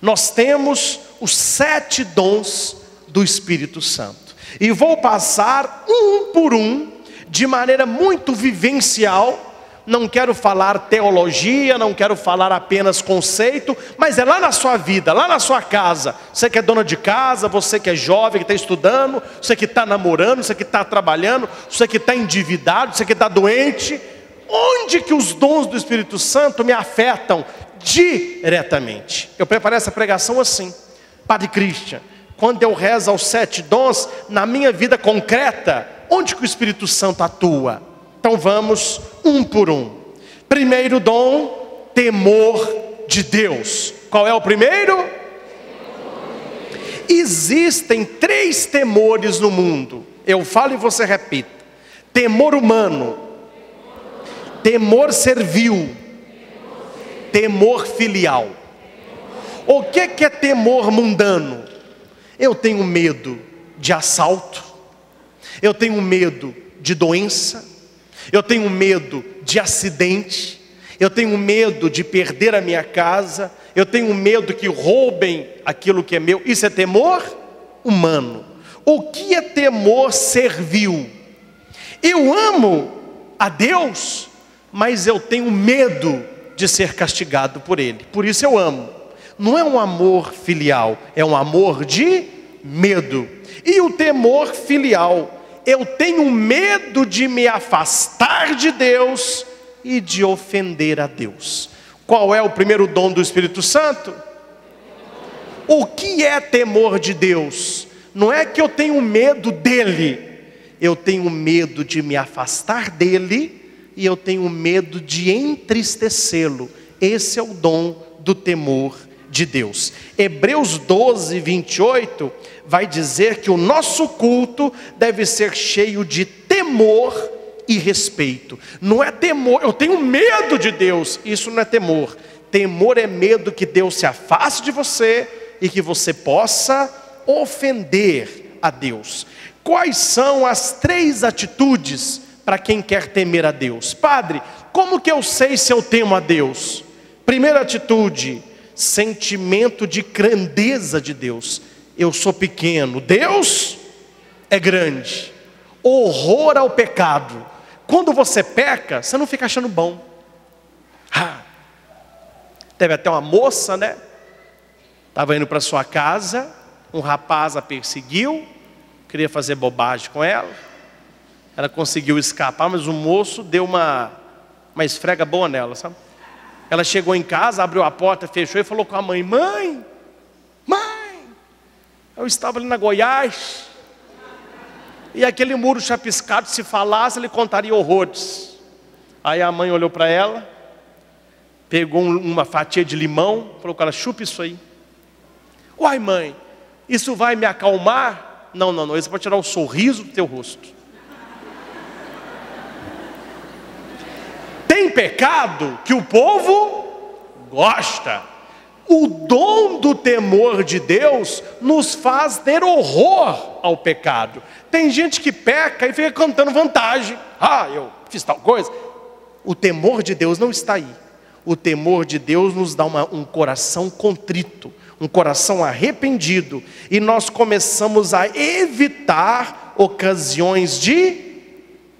Nós temos os sete dons do Espírito Santo. E vou passar um por um, de maneira muito vivencial. Não quero falar teologia, não quero falar apenas conceito, mas é lá na sua vida, lá na sua casa. Você que é dona de casa, você que é jovem, que está estudando, você que está namorando, você que está trabalhando, você que está endividado, você que está doente. Onde que os dons do Espírito Santo me afetam diretamente? Eu preparei essa pregação assim, Padre Christian quando eu rezo aos sete dons, na minha vida concreta, onde que o Espírito Santo atua? Então vamos um por um. Primeiro dom, temor de Deus. Qual é o primeiro? Existem três temores no mundo. Eu falo e você repita: temor humano, temor servil, temor filial. O que é temor mundano? Eu tenho medo de assalto, eu tenho medo de doença, eu tenho medo de acidente, eu tenho medo de perder a minha casa, eu tenho medo que roubem aquilo que é meu. Isso é temor humano. O que é temor servil? Eu amo a Deus, mas eu tenho medo de ser castigado por Ele. Por isso eu amo não é um amor filial, é um amor de medo. E o temor filial, eu tenho medo de me afastar de Deus e de ofender a Deus. Qual é o primeiro dom do Espírito Santo? O que é temor de Deus? Não é que eu tenho medo dele, eu tenho medo de me afastar dele e eu tenho medo de entristecê-lo. Esse é o dom do temor de Deus. Hebreus 12, 28 vai dizer que o nosso culto deve ser cheio de temor e respeito. Não é temor, eu tenho medo de Deus, isso não é temor. Temor é medo que Deus se afaste de você e que você possa ofender a Deus. Quais são as três atitudes para quem quer temer a Deus? Padre, como que eu sei se eu temo a Deus? Primeira atitude, sentimento de grandeza de Deus. Eu sou pequeno, Deus é grande. Horror ao pecado. Quando você peca, você não fica achando bom. Teve até uma moça, né? Estava indo para sua casa, um rapaz a perseguiu, queria fazer bobagem com ela. Ela conseguiu escapar, mas o moço deu uma, uma esfrega boa nela, sabe? Ela chegou em casa, abriu a porta, fechou e falou com a mãe: Mãe, mãe, eu estava ali na Goiás, e aquele muro chapiscado, se falasse, ele contaria horrores. Aí a mãe olhou para ela, pegou uma fatia de limão, falou com ela: chupa isso aí. Uai, mãe, isso vai me acalmar? Não, não, não, isso vai tirar o sorriso do teu rosto. Pecado que o povo gosta. O dom do temor de Deus nos faz ter horror ao pecado. Tem gente que peca e fica cantando vantagem. Ah, eu fiz tal coisa. O temor de Deus não está aí. O temor de Deus nos dá uma, um coração contrito, um coração arrependido, e nós começamos a evitar ocasiões de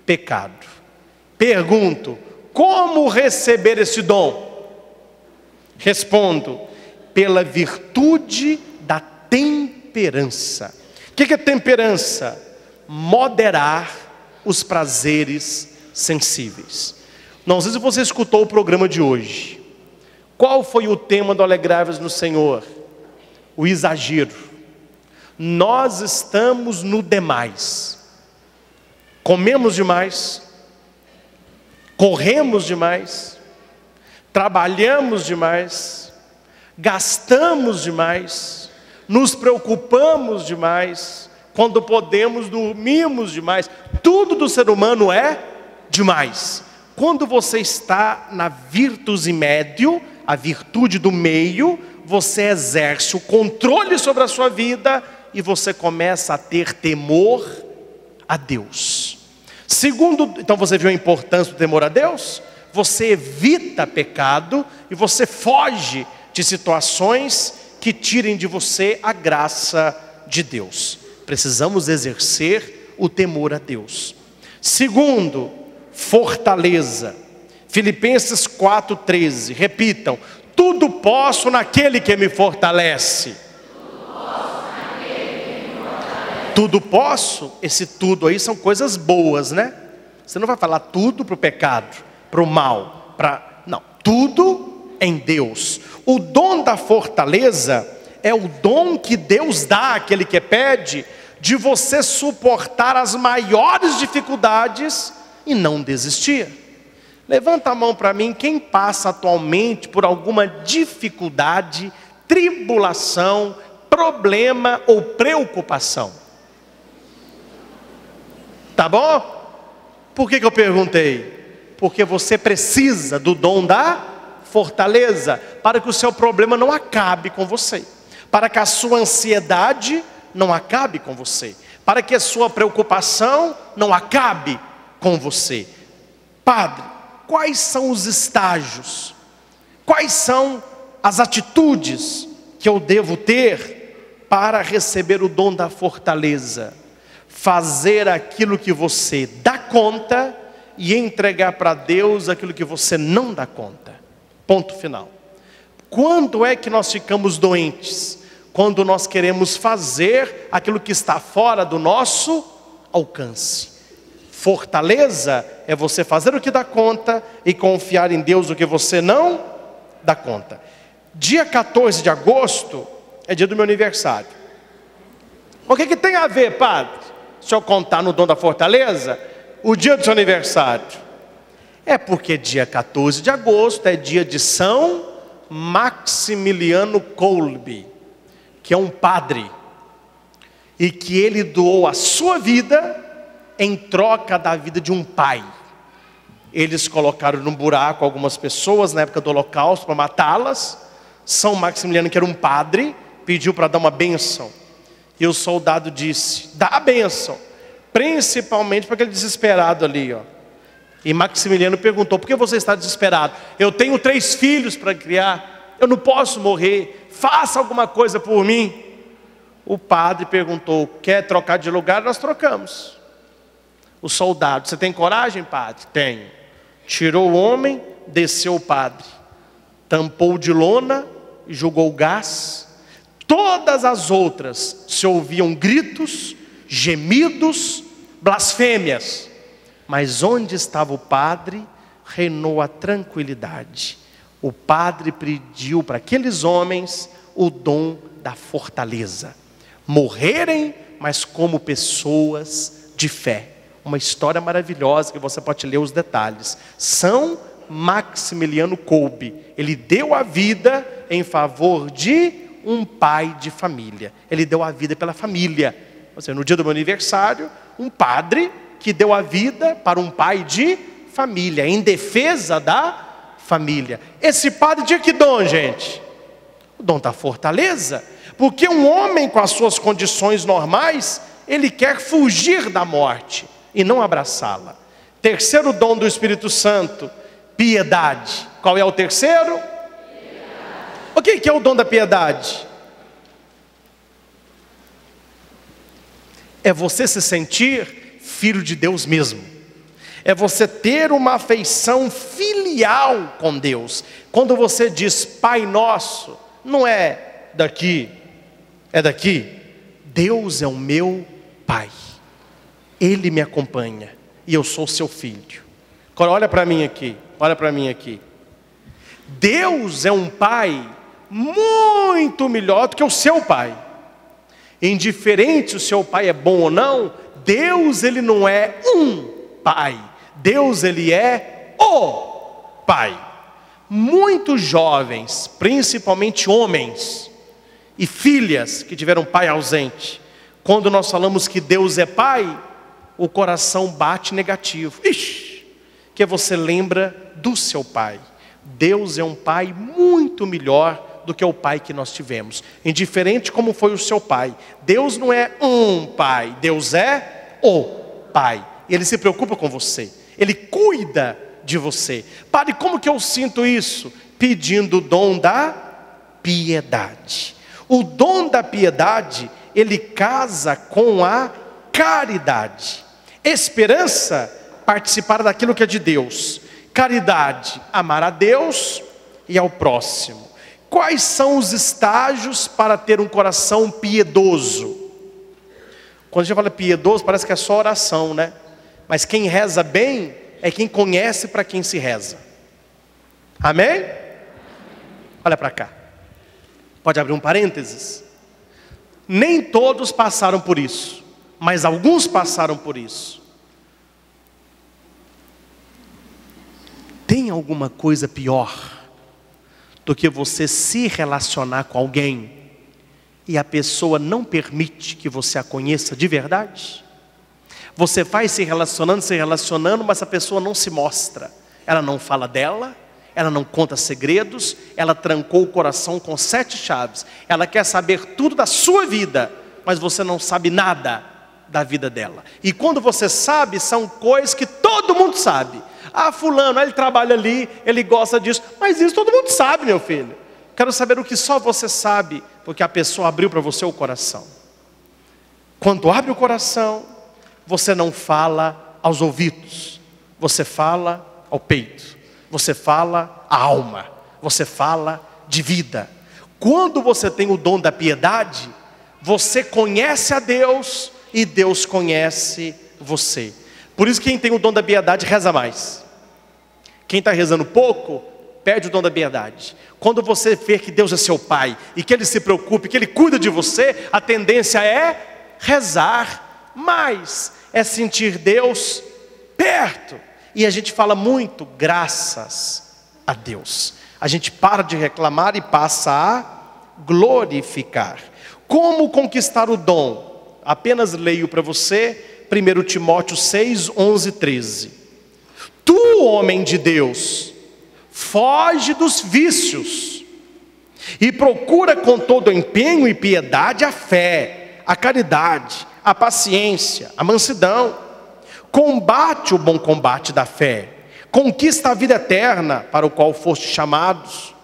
pecado. Pergunto: como receber esse dom? Respondo: pela virtude da temperança. O que é temperança? Moderar os prazeres sensíveis. Não sei se você escutou o programa de hoje. Qual foi o tema do Alegráveis no Senhor? O exagero. Nós estamos no demais. Comemos demais, corremos demais, trabalhamos demais, gastamos demais, nos preocupamos demais, quando podemos, dormimos demais. Tudo do ser humano é demais. Quando você está na virtus médio, a virtude do meio, você exerce o controle sobre a sua vida e você começa a ter temor a Deus. Segundo, então você viu a importância do temor a Deus? Você evita pecado e você foge de situações que tirem de você a graça de Deus. Precisamos exercer o temor a Deus. Segundo, fortaleza. Filipenses 4,13. Repitam: tudo posso naquele que me fortalece. Tudo posso, esse tudo aí são coisas boas, né? Você não vai falar tudo para o pecado, para o mal, para. Não, tudo em Deus. O dom da fortaleza é o dom que Deus dá àquele que pede, de você suportar as maiores dificuldades e não desistir. Levanta a mão para mim, quem passa atualmente por alguma dificuldade, tribulação, problema ou preocupação? Tá bom? Por que, que eu perguntei? Porque você precisa do dom da fortaleza para que o seu problema não acabe com você, para que a sua ansiedade não acabe com você, para que a sua preocupação não acabe com você. Padre, quais são os estágios, quais são as atitudes que eu devo ter para receber o dom da fortaleza. Fazer aquilo que você dá conta e entregar para Deus aquilo que você não dá conta. Ponto final. Quando é que nós ficamos doentes? Quando nós queremos fazer aquilo que está fora do nosso alcance. Fortaleza é você fazer o que dá conta e confiar em Deus o que você não dá conta. Dia 14 de agosto é dia do meu aniversário. O que, que tem a ver, padre? Se eu contar no dom da fortaleza, o dia do seu aniversário. É porque dia 14 de agosto é dia de São Maximiliano Kolbe, que é um padre, e que ele doou a sua vida em troca da vida de um pai. Eles colocaram num buraco algumas pessoas na época do Holocausto para matá-las. São Maximiliano, que era um padre, pediu para dar uma bênção. E o soldado disse: dá a bênção, principalmente para aquele desesperado ali. Ó. E Maximiliano perguntou: por que você está desesperado? Eu tenho três filhos para criar, eu não posso morrer, faça alguma coisa por mim. O padre perguntou: quer trocar de lugar? Nós trocamos o soldado: Você tem coragem, padre? Tenho. Tirou o homem, desceu o padre, tampou de lona e jogou gás. Todas as outras se ouviam gritos, gemidos, blasfêmias. Mas onde estava o padre, reinou a tranquilidade. O padre pediu para aqueles homens o dom da fortaleza. Morrerem, mas como pessoas de fé uma história maravilhosa que você pode ler os detalhes. São Maximiliano Kolbe, ele deu a vida em favor de um pai de família. Ele deu a vida pela família. Ou seja, no dia do meu aniversário, um padre que deu a vida para um pai de família, em defesa da família. Esse padre tinha que dom, gente? O dom da fortaleza. Porque um homem com as suas condições normais, ele quer fugir da morte e não abraçá-la. Terceiro dom do Espírito Santo, piedade. Qual é o terceiro? O que é o dom da piedade? É você se sentir filho de Deus mesmo. É você ter uma afeição filial com Deus. Quando você diz Pai Nosso, não é daqui, é daqui. Deus é o meu Pai. Ele me acompanha e eu sou seu filho. Agora olha para mim aqui, olha para mim aqui. Deus é um pai muito melhor do que o seu pai. Indiferente se o seu pai é bom ou não, Deus ele não é um pai. Deus ele é o pai. Muitos jovens, principalmente homens e filhas que tiveram pai ausente, quando nós falamos que Deus é pai, o coração bate negativo. Ixi, que você lembra do seu pai. Deus é um pai muito melhor do que o pai que nós tivemos. Indiferente como foi o seu pai. Deus não é um pai, Deus é o pai. Ele se preocupa com você. Ele cuida de você. Padre, como que eu sinto isso? Pedindo o dom da piedade. O dom da piedade, ele casa com a caridade. Esperança, participar daquilo que é de Deus. Caridade, amar a Deus e ao próximo. Quais são os estágios para ter um coração piedoso? Quando a gente fala piedoso, parece que é só oração, né? Mas quem reza bem é quem conhece para quem se reza. Amém? Olha para cá. Pode abrir um parênteses? Nem todos passaram por isso, mas alguns passaram por isso. Tem alguma coisa pior do que você se relacionar com alguém e a pessoa não permite que você a conheça de verdade? Você vai se relacionando, se relacionando, mas a pessoa não se mostra. Ela não fala dela, ela não conta segredos, ela trancou o coração com sete chaves. Ela quer saber tudo da sua vida, mas você não sabe nada da vida dela. E quando você sabe, são coisas que todo mundo sabe. Ah, fulano, ele trabalha ali, ele gosta disso, mas isso todo mundo sabe, meu filho. Quero saber o que só você sabe, porque a pessoa abriu para você o coração. Quando abre o coração, você não fala aos ouvidos, você fala ao peito você fala a alma, você fala de vida. Quando você tem o dom da piedade, você conhece a Deus e Deus conhece você. Por isso, quem tem o dom da piedade reza mais. Quem está rezando pouco, perde o dom da piedade. Quando você vê que Deus é seu Pai e que Ele se preocupe, que Ele cuida de você, a tendência é rezar mais, é sentir Deus perto. E a gente fala muito, graças a Deus. A gente para de reclamar e passa a glorificar. Como conquistar o dom? Apenas leio para você 1 Timóteo 6, 11, 13. Tu, homem de Deus, foge dos vícios e procura com todo empenho e piedade a fé, a caridade, a paciência, a mansidão. Combate o bom combate da fé, conquista a vida eterna para o qual foste chamados,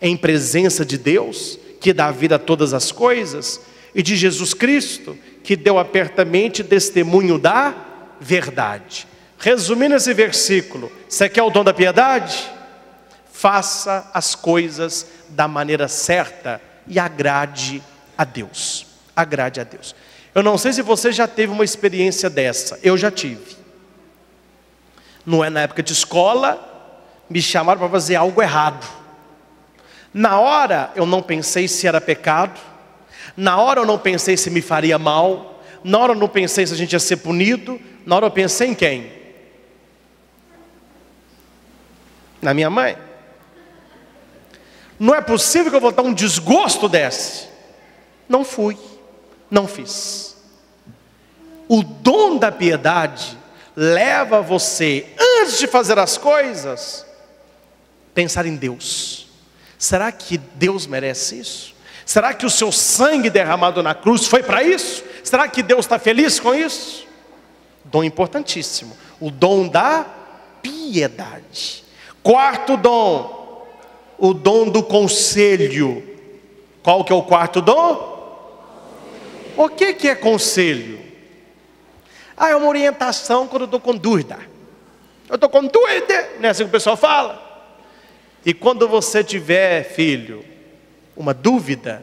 em presença de Deus, que dá vida a todas as coisas, e de Jesus Cristo, que deu apertamente testemunho da verdade. Resumindo esse versículo, você quer o dom da piedade? Faça as coisas da maneira certa e agrade a Deus. Agrade a Deus. Eu não sei se você já teve uma experiência dessa, eu já tive. Não é na época de escola, me chamaram para fazer algo errado. Na hora eu não pensei se era pecado, na hora eu não pensei se me faria mal, na hora eu não pensei se a gente ia ser punido, na hora eu pensei em quem? Na minha mãe. Não é possível que eu vou dar um desgosto desse. Não fui não fiz. O dom da piedade leva você, antes de fazer as coisas, pensar em Deus. Será que Deus merece isso? Será que o seu sangue derramado na cruz foi para isso? Será que Deus está feliz com isso? Dom importantíssimo, o dom da piedade. Quarto dom, o dom do conselho. Qual que é o quarto dom? O que, que é conselho? Ah, é uma orientação quando eu estou com dúvida. Eu estou com dúvida, não é assim que o pessoal fala? E quando você tiver, filho, uma dúvida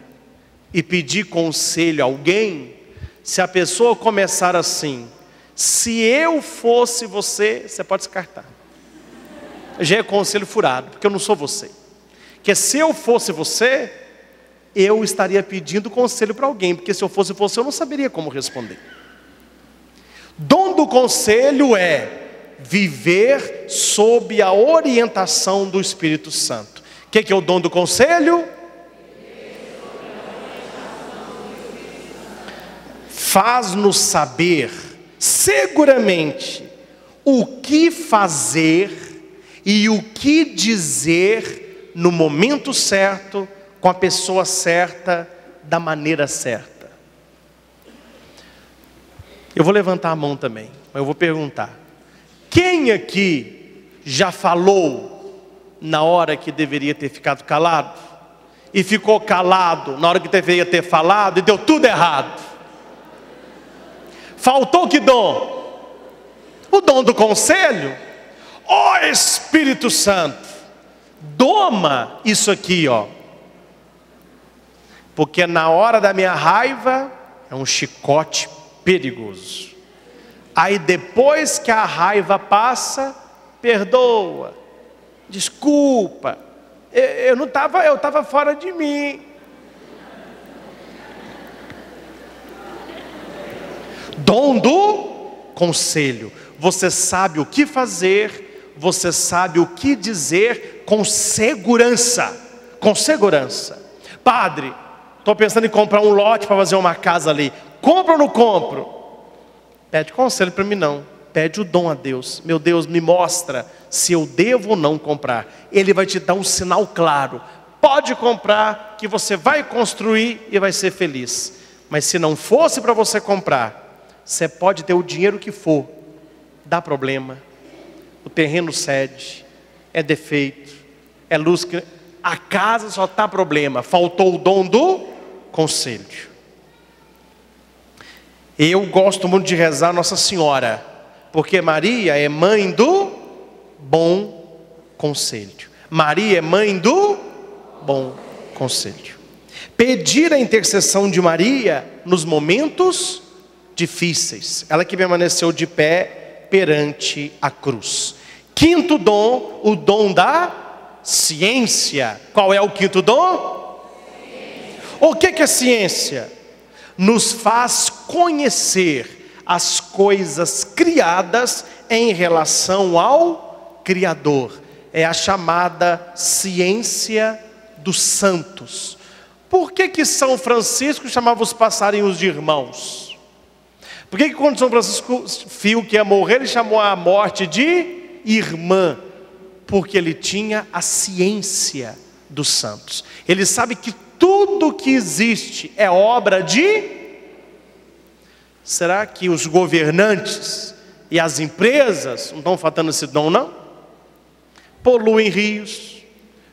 e pedir conselho a alguém, se a pessoa começar assim, se eu fosse você, você pode descartar. Já é conselho furado, porque eu não sou você. Que se eu fosse você, eu estaria pedindo conselho para alguém, porque se eu fosse você, eu não saberia como responder. Dom do conselho é viver sob a orientação do Espírito Santo. O que, que é o dom do conselho? Faz-nos saber, seguramente, o que fazer e o que dizer no momento certo com a pessoa certa, da maneira certa. Eu vou levantar a mão também, mas eu vou perguntar: quem aqui já falou na hora que deveria ter ficado calado? e ficou calado na hora que deveria ter falado e deu tudo errado. Faltou que dom? O dom do conselho. Ó oh, Espírito Santo, doma isso aqui, ó. Porque na hora da minha raiva é um chicote perigoso. Aí depois que a raiva passa, perdoa, desculpa. Eu não estava, eu estava fora de mim. Dom do conselho. Você sabe o que fazer, você sabe o que dizer com segurança. Com segurança. Padre, estou pensando em comprar um lote para fazer uma casa ali. Compro ou não compro? Pede conselho para mim não. Pede o dom a Deus. Meu Deus, me mostra se eu devo ou não comprar. Ele vai te dar um sinal claro. Pode comprar, que você vai construir e vai ser feliz. Mas se não fosse para você comprar, você pode ter o dinheiro que for, dá problema. O terreno cede, é defeito, é luz que. A casa só está problema. Faltou o dom do conselho. Eu gosto muito de rezar Nossa Senhora, porque Maria é mãe do bom conselho. Maria é mãe do bom conselho. Pedir a intercessão de Maria nos momentos difíceis. Ela que permaneceu de pé perante a cruz. Quinto dom, o dom da ciência. Qual é o quinto dom? O que é ciência? nos faz conhecer as coisas criadas em relação ao Criador. É a chamada ciência dos santos. Por que, que São Francisco chamava os passarinhos de irmãos? Por que, que quando São Francisco viu que ia morrer, ele chamou a morte de irmã? Porque ele tinha a ciência dos santos. Ele sabe que tudo que existe é obra de. Será que os governantes e as empresas não estão faltando esse dom, não? Poluem rios,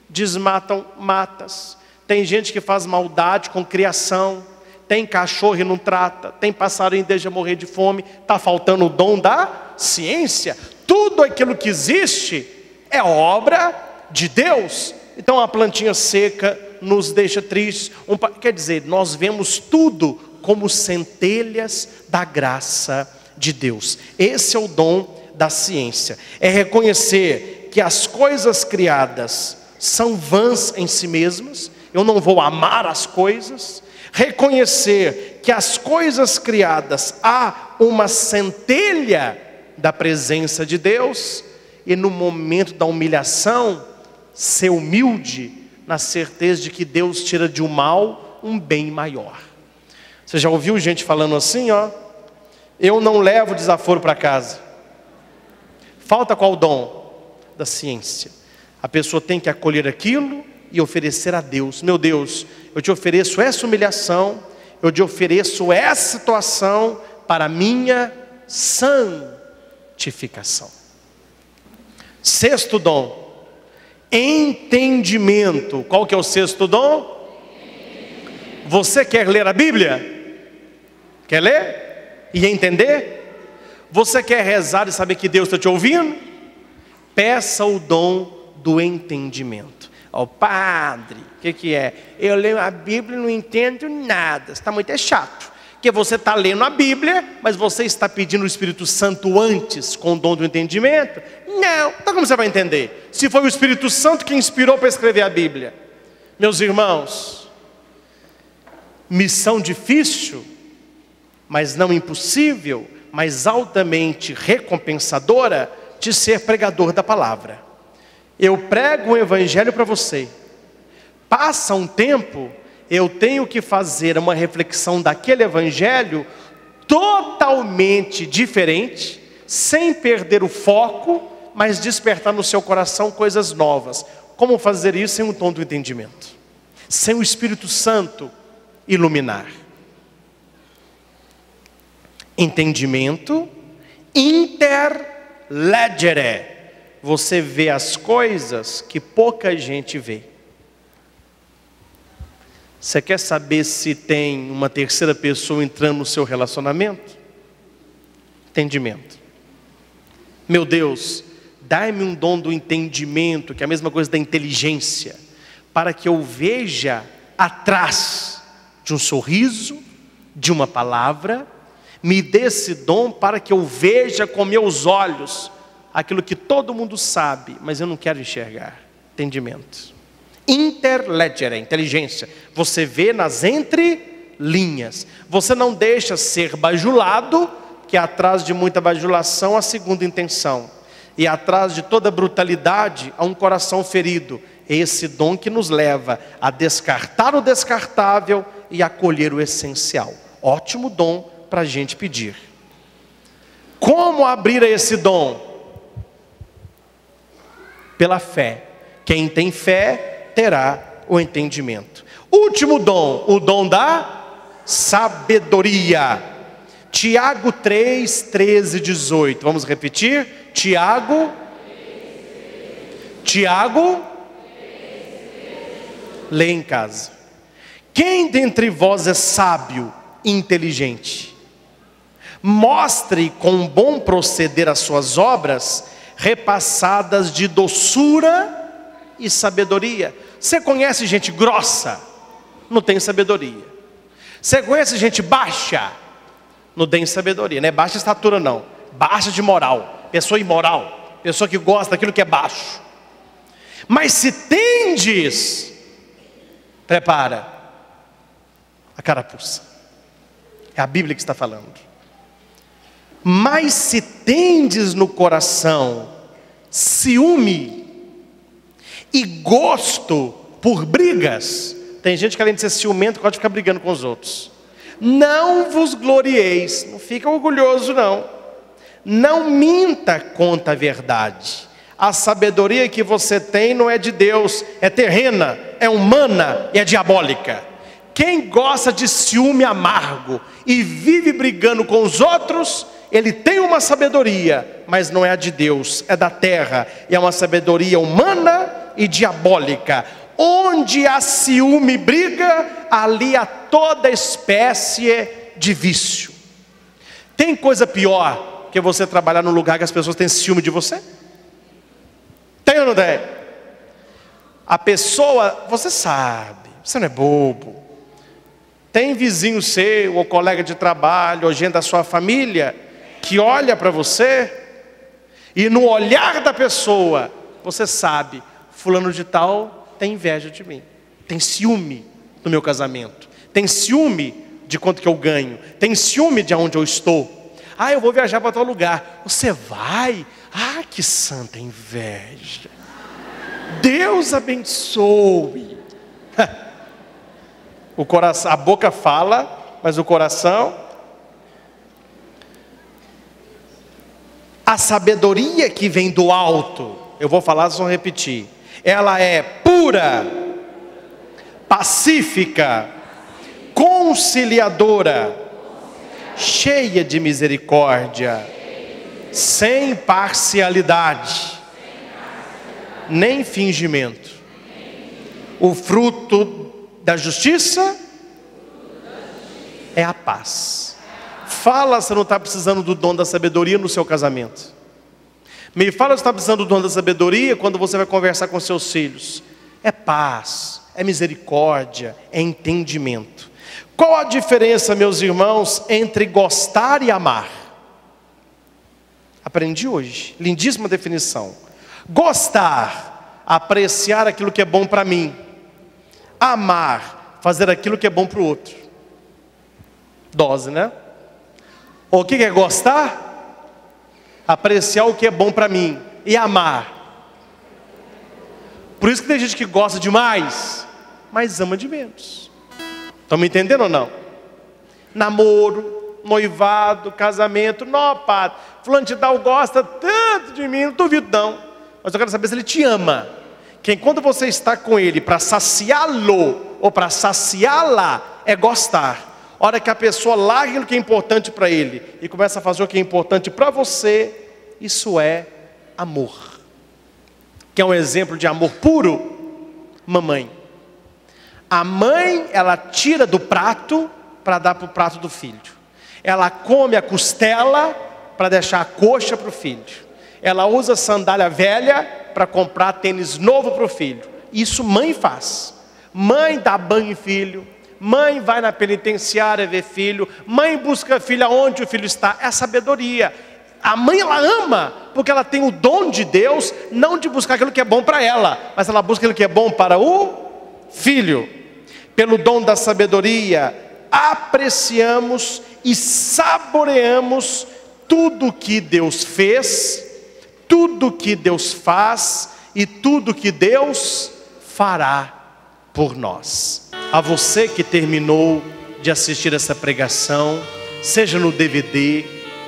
desmatam matas, tem gente que faz maldade com criação, tem cachorro e não trata, tem passarinho e deixa morrer de fome, está faltando o dom da ciência. Tudo aquilo que existe é obra de Deus. Então a plantinha seca nos deixa tristes. Um, quer dizer, nós vemos tudo como centelhas da graça de Deus. Esse é o dom da ciência. É reconhecer que as coisas criadas são vãs em si mesmas. Eu não vou amar as coisas. Reconhecer que as coisas criadas há uma centelha da presença de Deus e no momento da humilhação ser humilde na certeza de que Deus tira de um mal um bem maior. Você já ouviu gente falando assim, ó? Eu não levo desaforo para casa. Falta qual dom? Da ciência. A pessoa tem que acolher aquilo e oferecer a Deus. Meu Deus, eu te ofereço essa humilhação, eu te ofereço essa situação para minha santificação. Sexto dom, entendimento. Qual que é o sexto dom? Você quer ler a Bíblia? Quer ler e entender? Você quer rezar e saber que Deus está te ouvindo? Peça o dom do entendimento. Ó oh, padre, o que, que é? Eu leio a Bíblia e não entendo nada. Está muito é chato. Porque você está lendo a Bíblia, mas você está pedindo o Espírito Santo antes com o dom do entendimento? Não. Então como você vai entender? Se foi o Espírito Santo que inspirou para escrever a Bíblia. Meus irmãos, missão difícil, mas não impossível, mas altamente recompensadora de ser pregador da palavra. Eu prego o evangelho para você. Passa um tempo, eu tenho que fazer uma reflexão daquele evangelho totalmente diferente, sem perder o foco, mas despertar no seu coração coisas novas. Como fazer isso sem um tom do entendimento? Sem o Espírito Santo iluminar entendimento, interlegere. Você vê as coisas que pouca gente vê. Você quer saber se tem uma terceira pessoa entrando no seu relacionamento? Entendimento. Meu Deus, dai-me um dom do entendimento, que é a mesma coisa da inteligência, para que eu veja atrás de um sorriso, de uma palavra, me dê esse dom para que eu veja com meus olhos aquilo que todo mundo sabe, mas eu não quero enxergar. Entendimento. Interledgere, inteligência. Você vê nas entrelinhas. Você não deixa ser bajulado, que atrás de muita bajulação a segunda intenção. E atrás de toda brutalidade há um coração ferido. É esse dom que nos leva a descartar o descartável e acolher o essencial. Ótimo dom para a gente pedir. Como abrir esse dom? Pela fé. Quem tem fé terá o entendimento. Último dom, o dom da sabedoria. Tiago 3, 13 18. Vamos repetir? Tiago. Tiago. Lê em casa. Quem dentre vós é sábio e inteligente? Mostre com bom proceder as suas obras, repassadas de doçura e sabedoria. Você conhece gente grossa? Não tem sabedoria. Você conhece gente baixa? Não tem sabedoria. Não é baixa estatura, não. Baixa de moral. Pessoa imoral. Pessoa que gosta daquilo que é baixo. Mas se tendes, prepara a carapuça. É a Bíblia que está falando. Mas se tendes no coração ciúme e gosto por brigas, tem gente que além de ser ciumento pode ficar brigando com os outros. Não vos glorieis, não fica orgulhoso não. Não minta contra a verdade. A sabedoria que você tem não é de Deus, é terrena, é humana e é diabólica. Quem gosta de ciúme amargo e vive brigando com os outros, ele tem uma sabedoria, mas não é a de Deus, é da terra, e é uma sabedoria humana e diabólica. Onde há ciúme e briga, ali há toda espécie de vício. Tem coisa pior que você trabalhar num lugar que as pessoas têm ciúme de você? Tem ou não tem? A pessoa, você sabe, você não é bobo. Tem vizinho seu, ou colega de trabalho, ou gente da sua família, que olha para você e no olhar da pessoa você sabe, fulano de tal tem inveja de mim, tem ciúme do meu casamento, tem ciúme de quanto que eu ganho, tem ciúme de onde eu estou. Ah, eu vou viajar para tal lugar. Você vai? Ah, que santa inveja. Deus abençoe. O coração, a boca fala, mas o coração A sabedoria que vem do alto, eu vou falar, só repetir. Ela é pura, pacífica, conciliadora, cheia de misericórdia, sem parcialidade, nem fingimento. O fruto da justiça é a paz. Fala se não está precisando do dom da sabedoria no seu casamento. Me fala se está precisando do dom da sabedoria quando você vai conversar com seus filhos. É paz, é misericórdia, é entendimento. Qual a diferença, meus irmãos, entre gostar e amar? Aprendi hoje, lindíssima definição. Gostar, apreciar aquilo que é bom para mim. Amar, fazer aquilo que é bom para o outro. Dose, né? O que é gostar? Apreciar o que é bom para mim e amar. Por isso que tem gente que gosta demais, mas ama de menos. Estão me entendendo ou não? Namoro, noivado, casamento, não, padre, fulano de tal gosta tanto de mim, não duvido não. Mas eu quero saber se ele te ama. Que enquanto você está com ele para saciá-lo ou para saciá-la, é gostar hora que a pessoa larga o que é importante para ele e começa a fazer o que é importante para você, isso é amor. Que é um exemplo de amor puro? Mamãe. A mãe, ela tira do prato para dar para o prato do filho. Ela come a costela para deixar a coxa para o filho. Ela usa sandália velha para comprar tênis novo para o filho. Isso mãe faz. Mãe dá banho em filho. Mãe vai na penitenciária ver filho. Mãe busca filho aonde o filho está. É sabedoria. A mãe ela ama, porque ela tem o dom de Deus, não de buscar aquilo que é bom para ela, mas ela busca aquilo que é bom para o filho. Pelo dom da sabedoria, apreciamos e saboreamos tudo que Deus fez, tudo que Deus faz e tudo que Deus fará por nós. A você que terminou de assistir essa pregação, seja no DVD,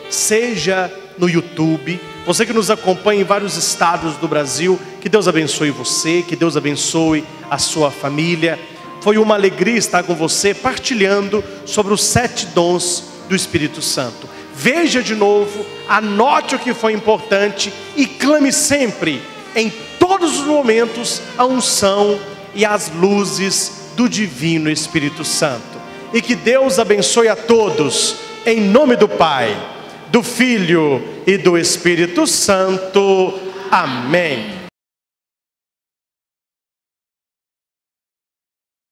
seja no YouTube, você que nos acompanha em vários estados do Brasil, que Deus abençoe você, que Deus abençoe a sua família. Foi uma alegria estar com você partilhando sobre os sete dons do Espírito Santo. Veja de novo, anote o que foi importante e clame sempre, em todos os momentos, a unção e as luzes do Divino Espírito Santo. E que Deus abençoe a todos, em nome do Pai, do Filho e do Espírito Santo. Amém.